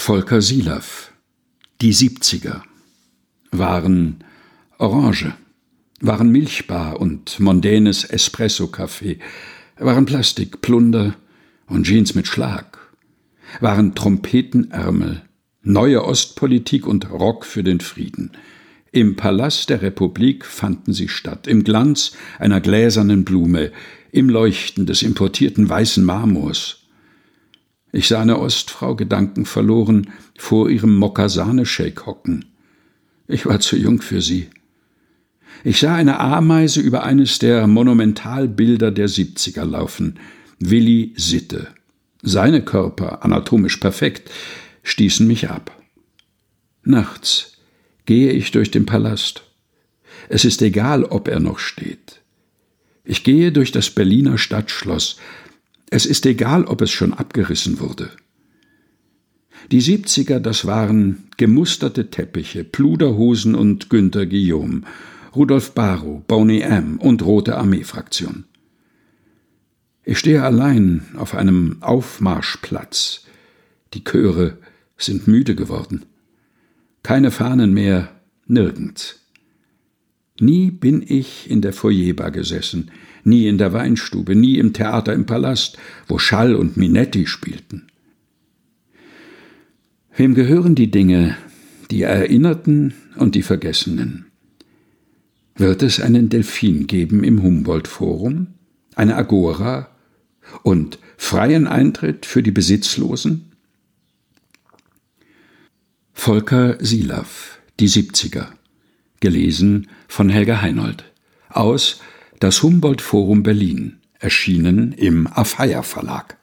Volker Silaff Die Siebziger waren Orange, waren Milchbar und mondänes Espresso-Kaffee, waren Plastik, Plunder und Jeans mit Schlag, waren Trompetenärmel, neue Ostpolitik und Rock für den Frieden. Im Palast der Republik fanden sie statt, im Glanz einer gläsernen Blume, im Leuchten des importierten weißen Marmors, ich sah eine Ostfrau gedankenverloren vor ihrem Mokasane-Shake hocken. Ich war zu jung für sie. Ich sah eine Ameise über eines der Monumentalbilder der Siebziger laufen. Willi Sitte. Seine Körper, anatomisch perfekt, stießen mich ab. Nachts gehe ich durch den Palast. Es ist egal, ob er noch steht. Ich gehe durch das Berliner Stadtschloss, es ist egal, ob es schon abgerissen wurde. Die Siebziger, das waren gemusterte Teppiche, Pluderhosen und Günther Guillaume, Rudolf Barrow, Boney M. und Rote Armee-Fraktion. Ich stehe allein auf einem Aufmarschplatz. Die Chöre sind müde geworden. Keine Fahnen mehr, nirgends. Nie bin ich in der Foyerbar gesessen, nie in der Weinstube, nie im Theater im Palast, wo Schall und Minetti spielten. Wem gehören die Dinge, die Erinnerten und die Vergessenen? Wird es einen Delfin geben im Humboldt-Forum, eine Agora und freien Eintritt für die Besitzlosen? Volker Silaff, Die 70er Gelesen von Helga Heinold. Aus Das Humboldt Forum Berlin. Erschienen im Afeier Verlag.